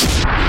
Hi,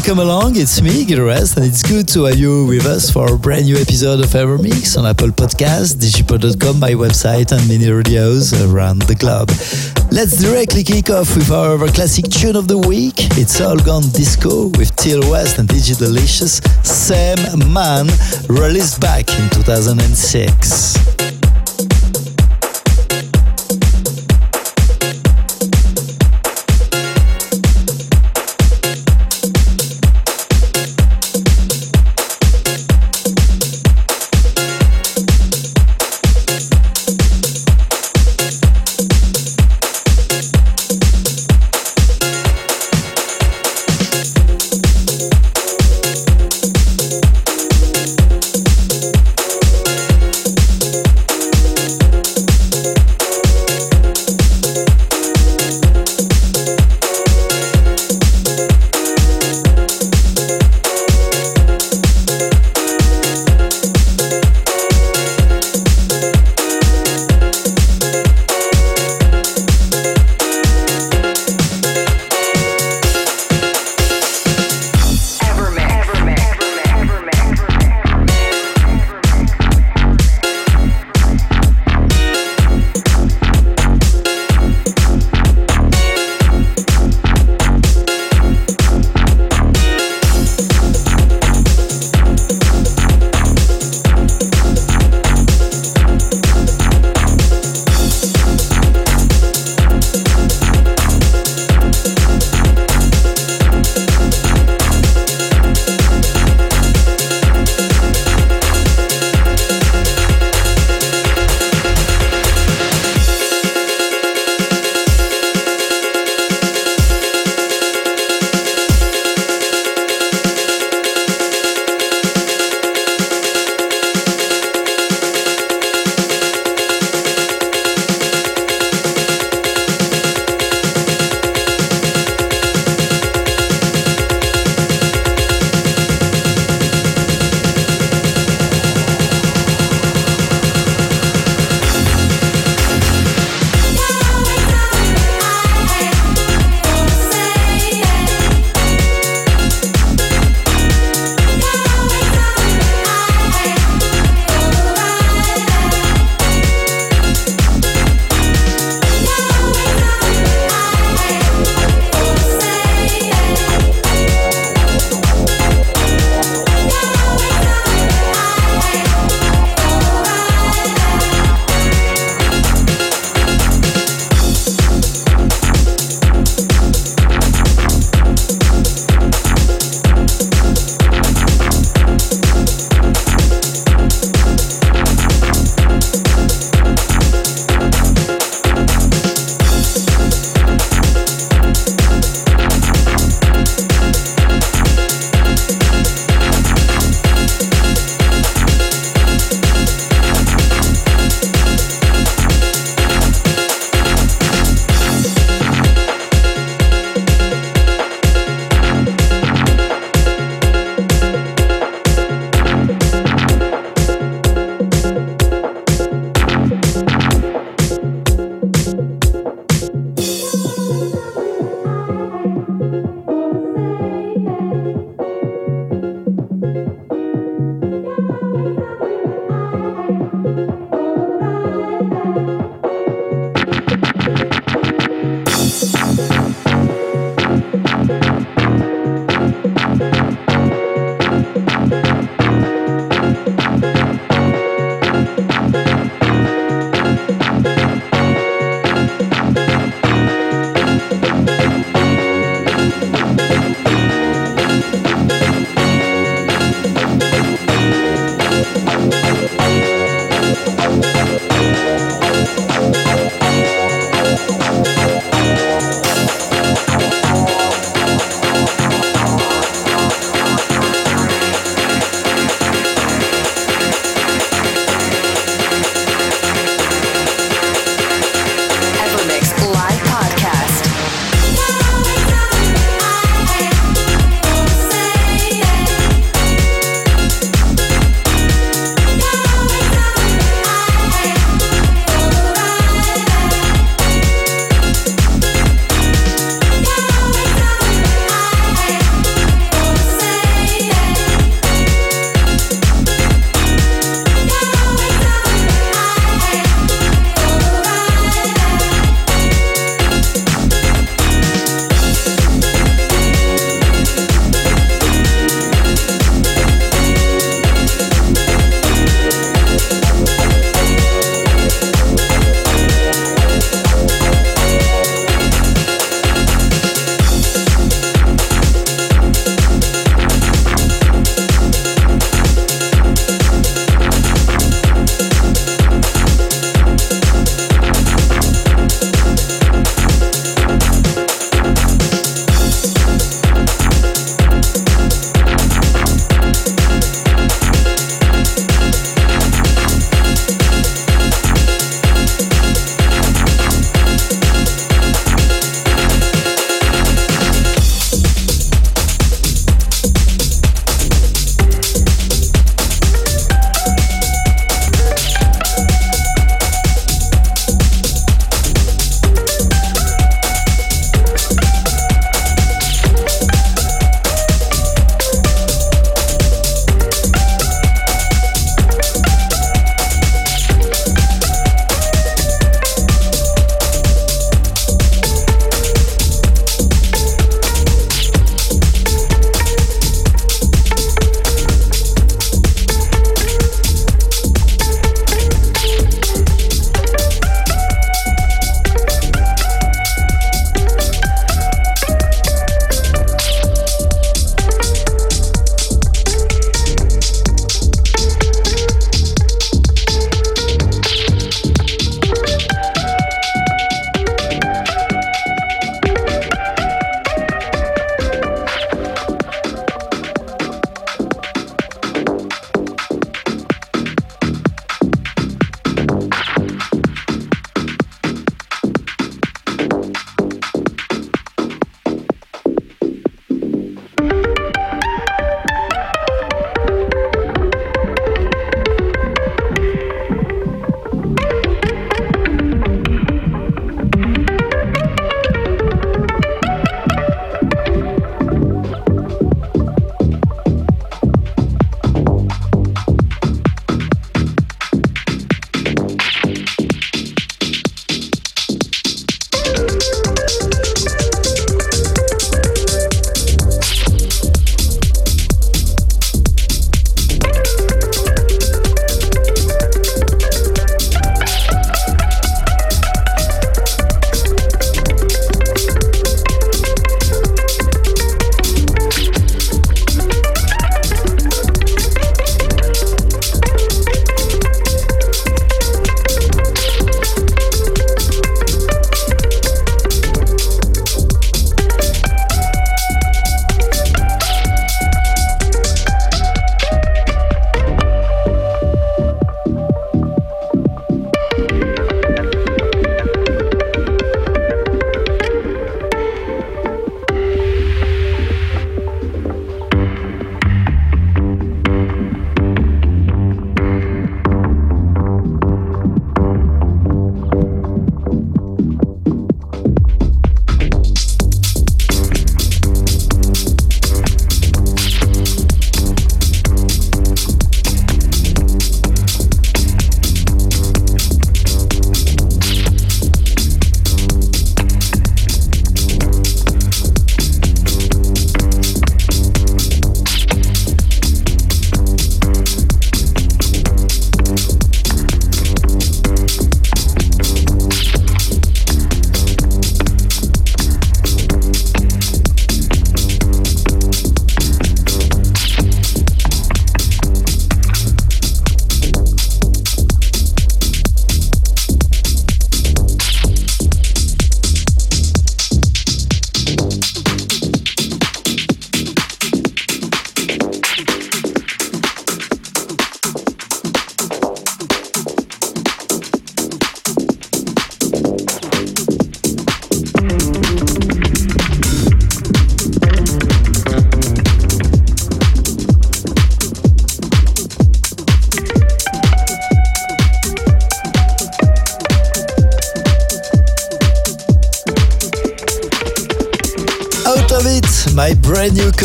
welcome along. It's me, Gil Everest, and it's good to have you with us for a brand new episode of EverMix on Apple Podcasts, digipod.com, my website, and many radios around the globe. Let's directly kick off with our classic tune of the week. It's All Gone Disco with Till West and DJ Delicious, Same Man, released back in 2006.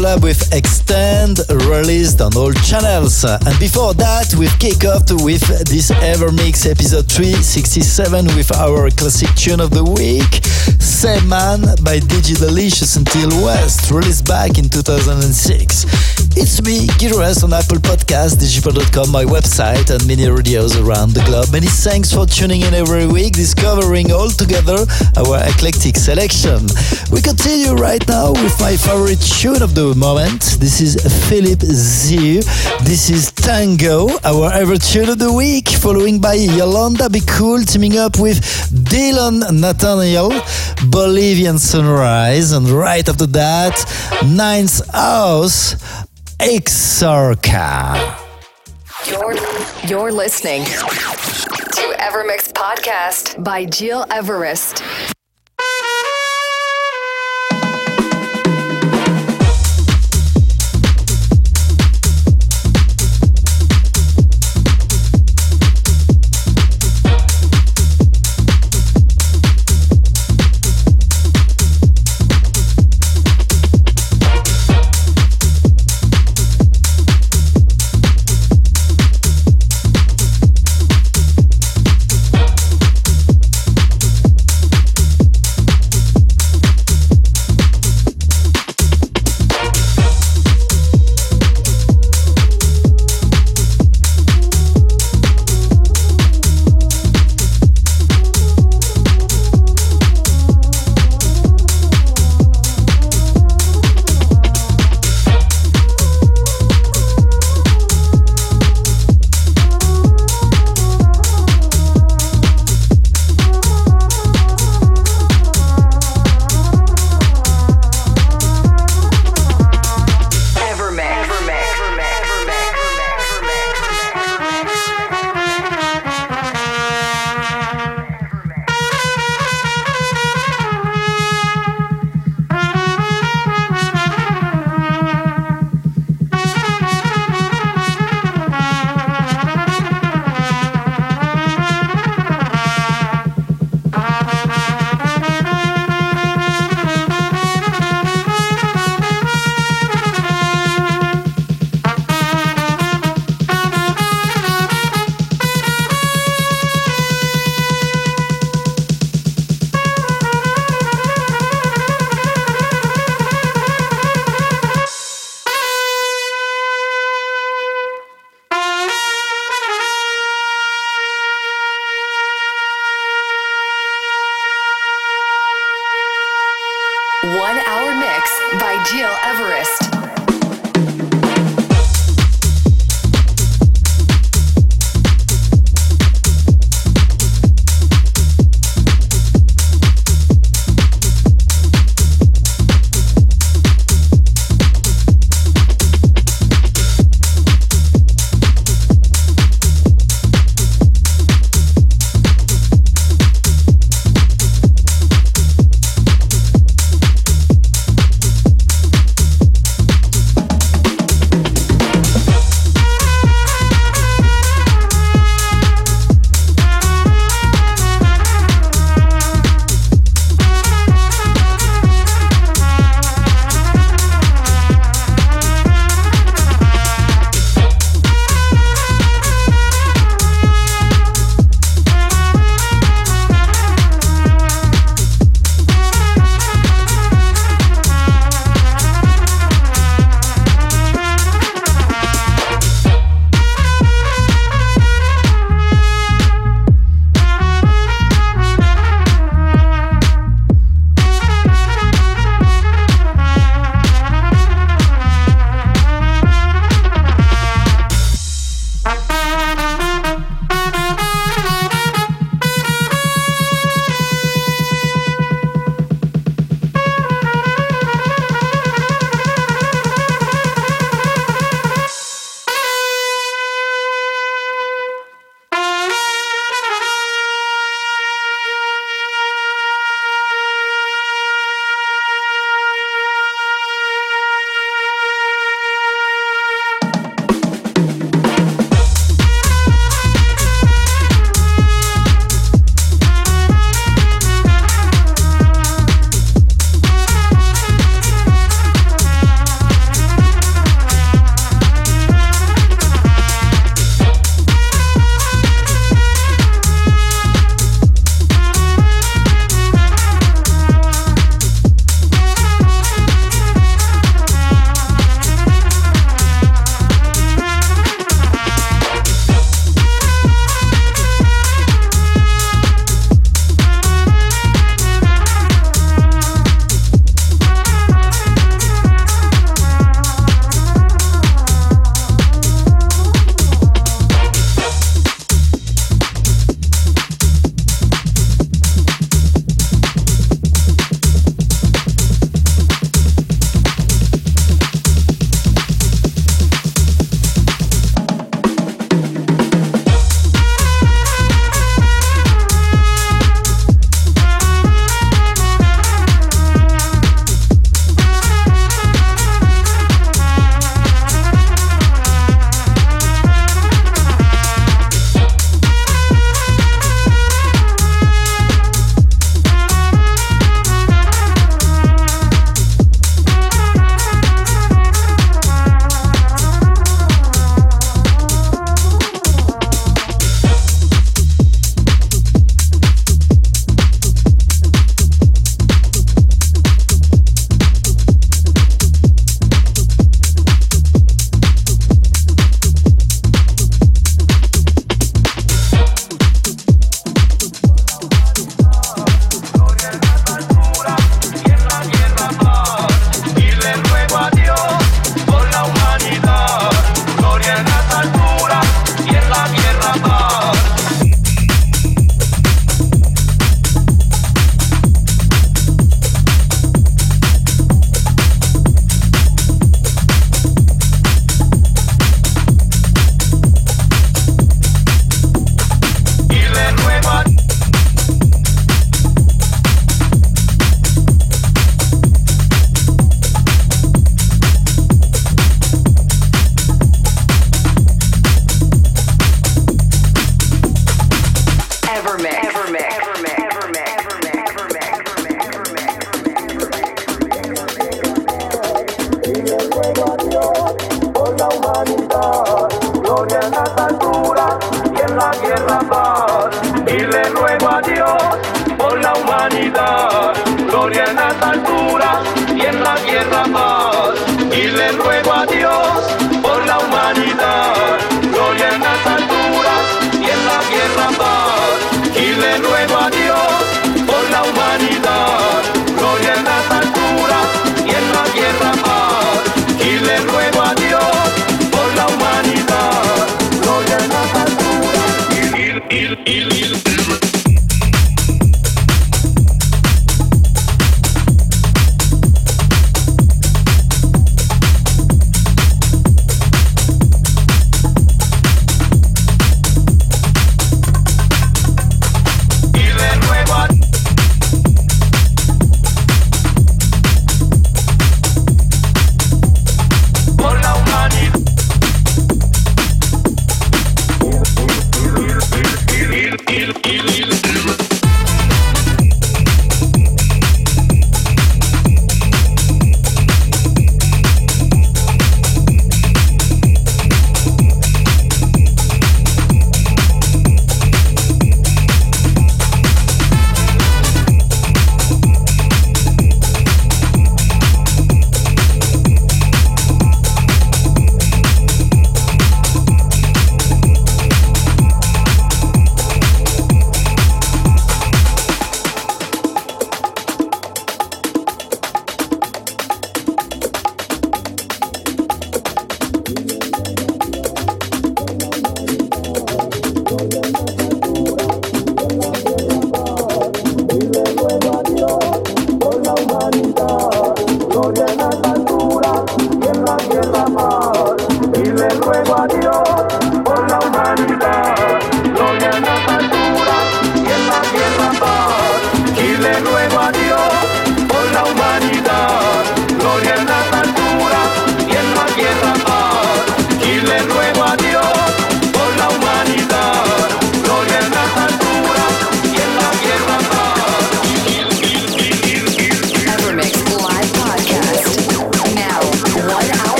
Collab with Extend, released on all channels. And before that, we've kicked off with this EverMix episode 367 with our classic tune of the week, Same Man by DJ Delicious Until West, released back in 2006. It's me, Gires on Apple Podcast, digipod.com, my website, and many radios around the globe. Many thanks for tuning in every week, discovering all together our eclectic selection. We continue right now with my favorite tune of the moment. This is Philip Z. This is Tango, our ever tune of the week, following by Yolanda Be Cool teaming up with Dylan Nathaniel, Bolivian Sunrise, and right after that, Ninth House. Exarca. You're, you're listening to EverMix Podcast by Gil Everest.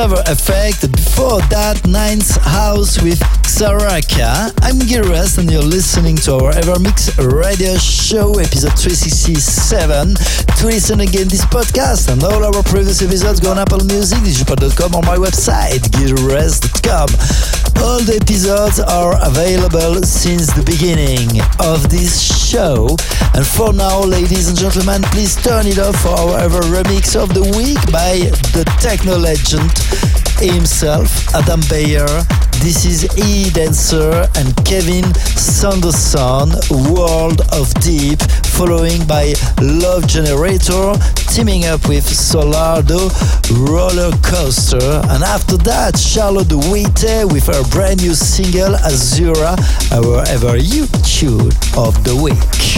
Observer Effect. Before that, Ninth House with Xaraka. I'm Gires and you're listening to our EverMix radio show, episode 367. To listen again this podcast and all our previous episodes, go on Apple Music, digipod.com or my website, gires.com. All the episodes are available since the beginning of this show. And for now, ladies and gentlemen, please turn it off for our remix of the week by the techno legend himself, Adam Beyer. This is E Dancer and Kevin Saunderson, World of Deep, following by Love Generator, teaming up with Solardo, Roller Coaster, and after that, Charlotte Witte with her brand new single Azura, our ever Of the week.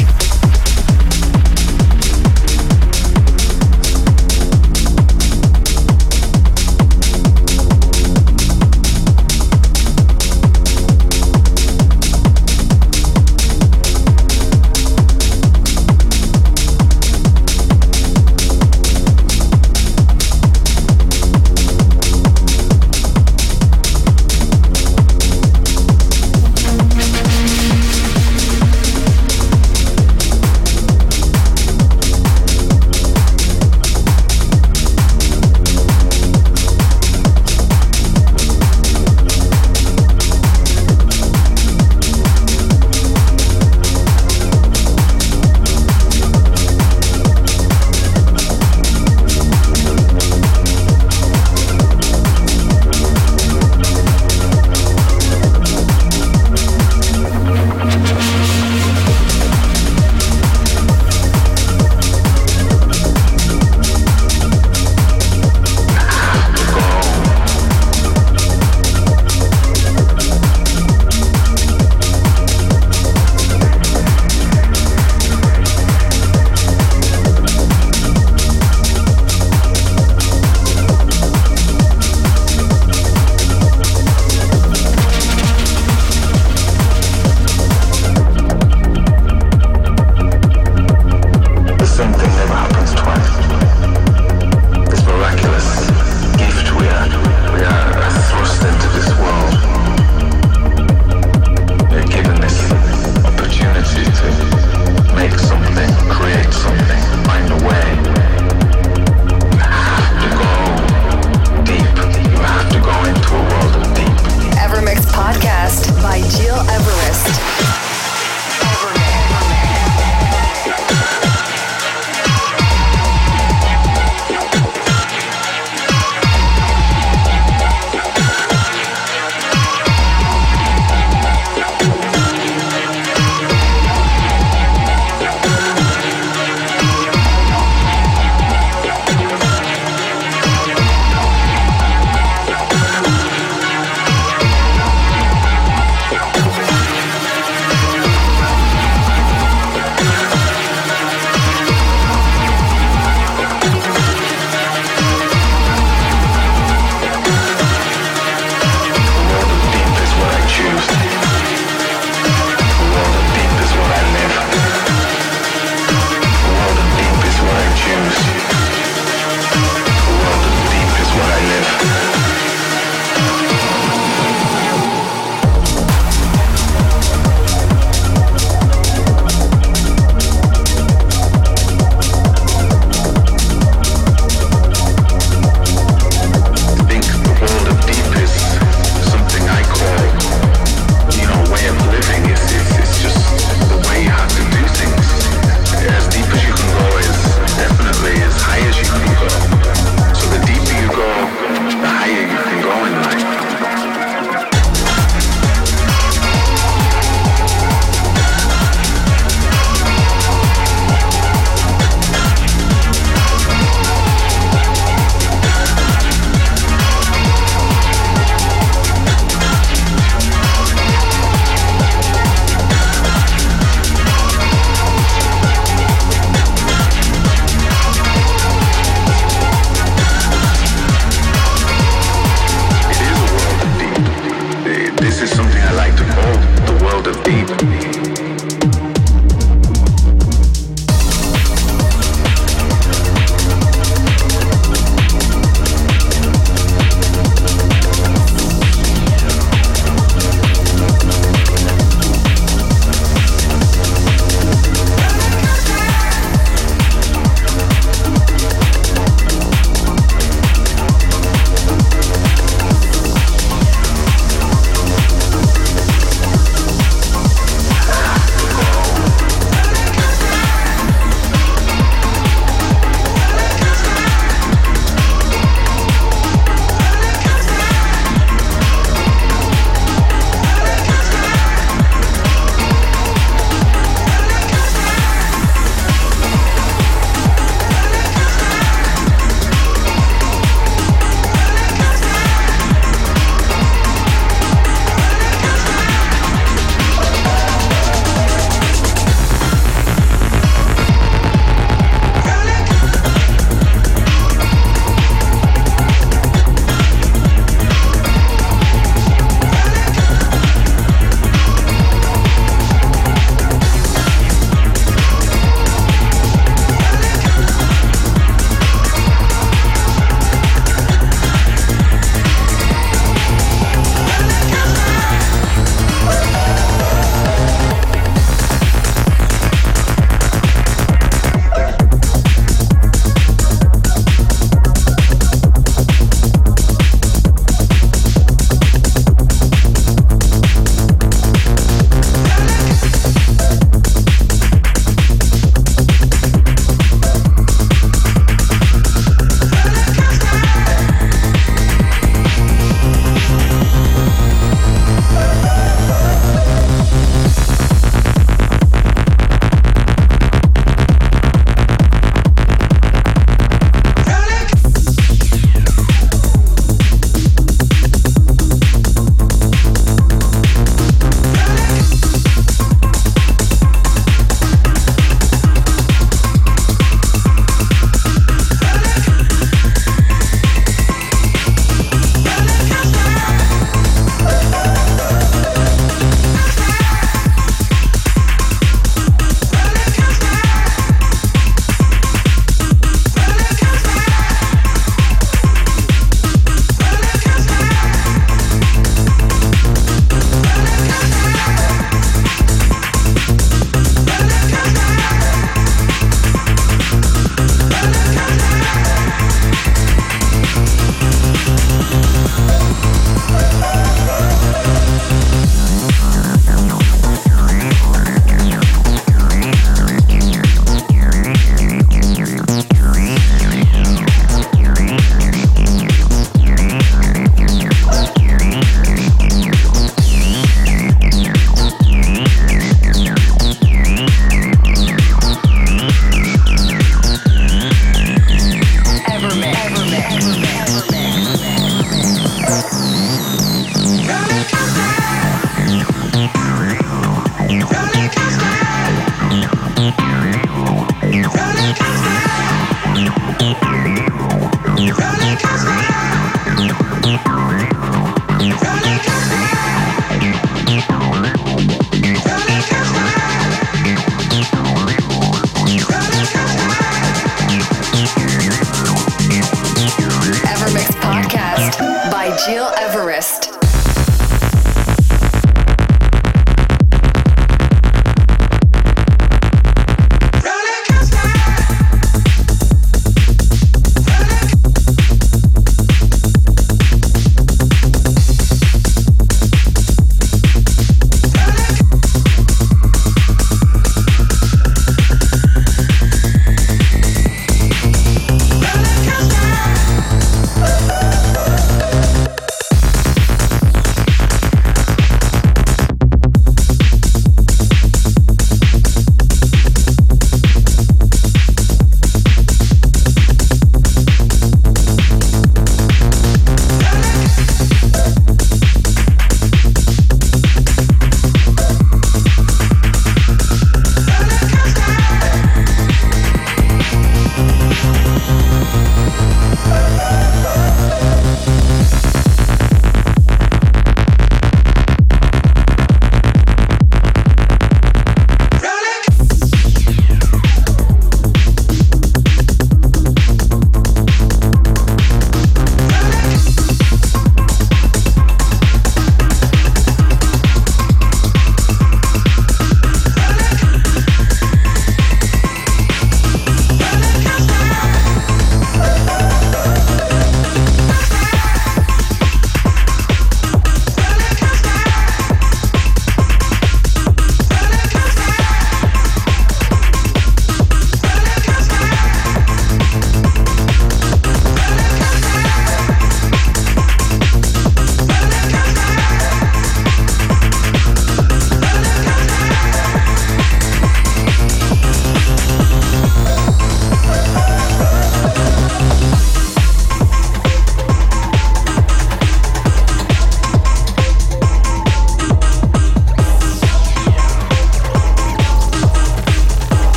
Gil Everest.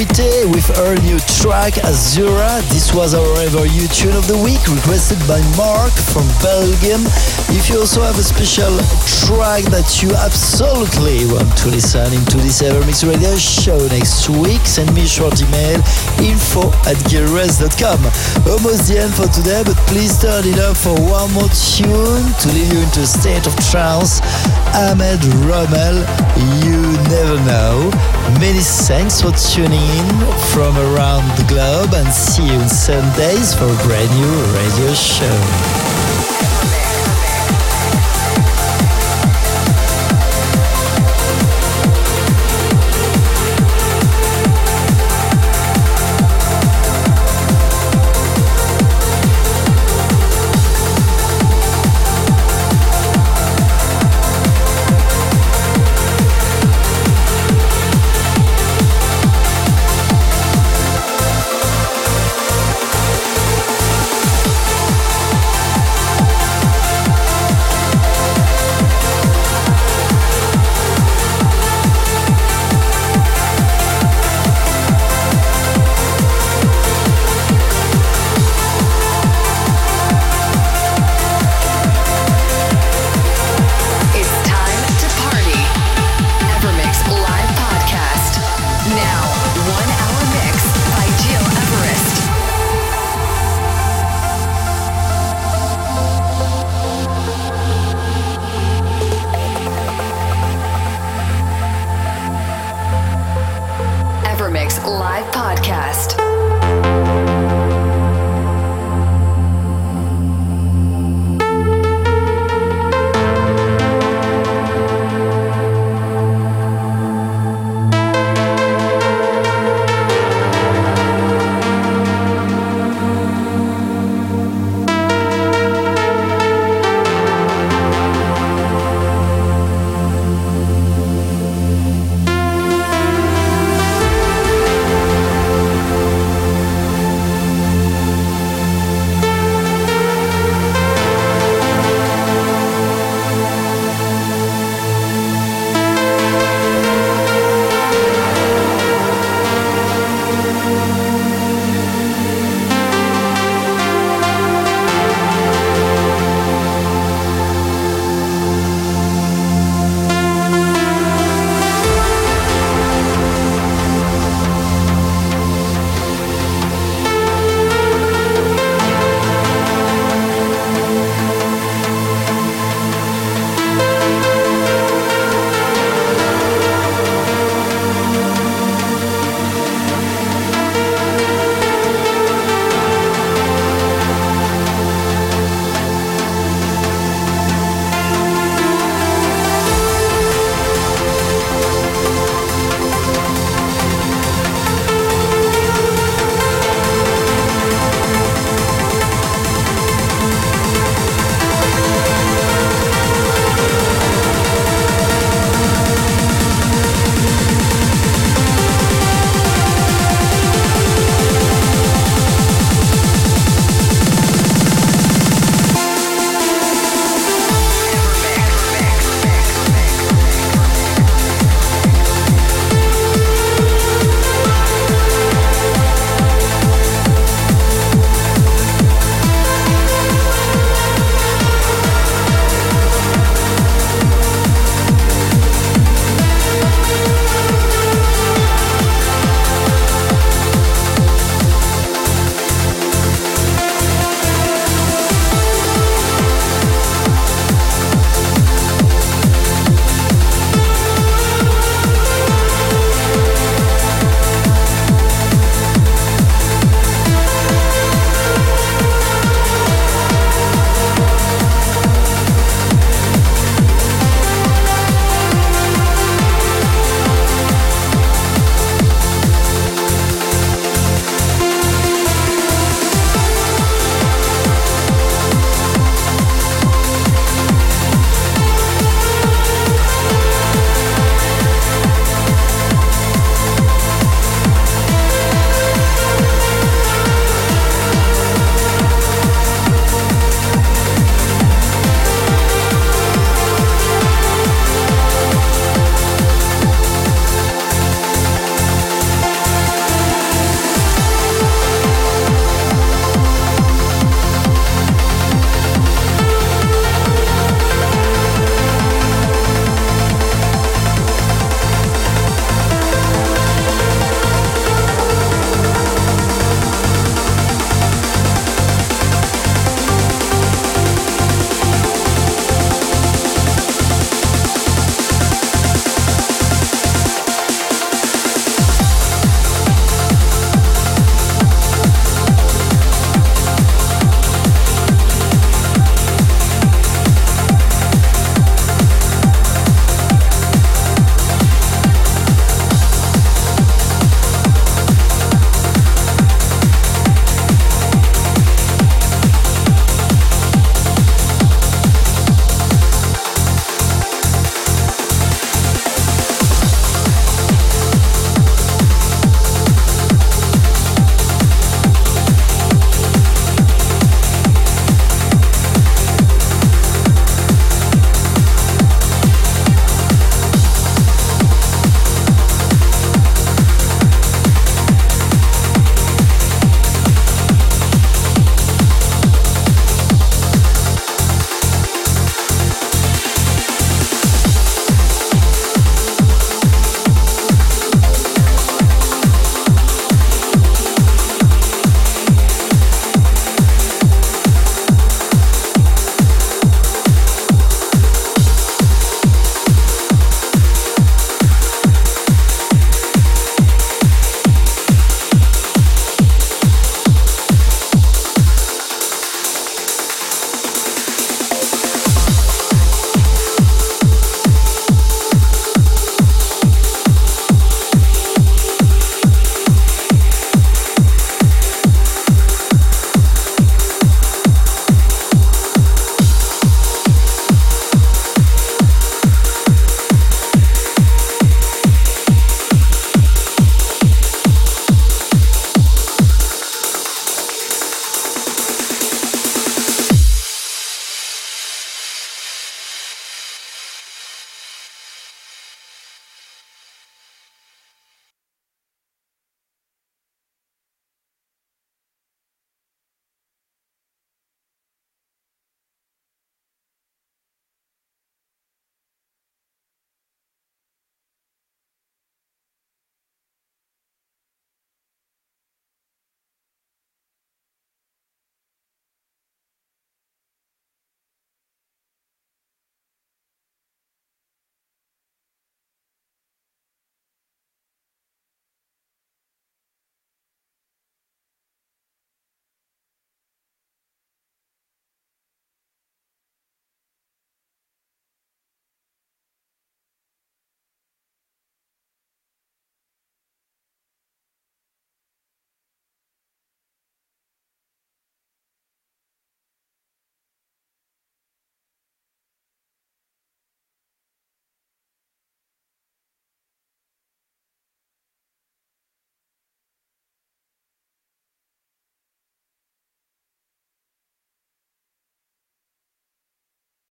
Brite with her new track Azura. This was our You tune of the week requested by Mark from Belgium. If you also have a special track that you absolutely want to listen into this EverMix Radio show next week, send me a short email info at gileverest.com. Almost the end for today, but please turn it up for one more tune to leave you into a state of trance. Ahmed Romel, you never know. Many thanks for tuning in from around the globe and see you in seven days for a brand new radio show.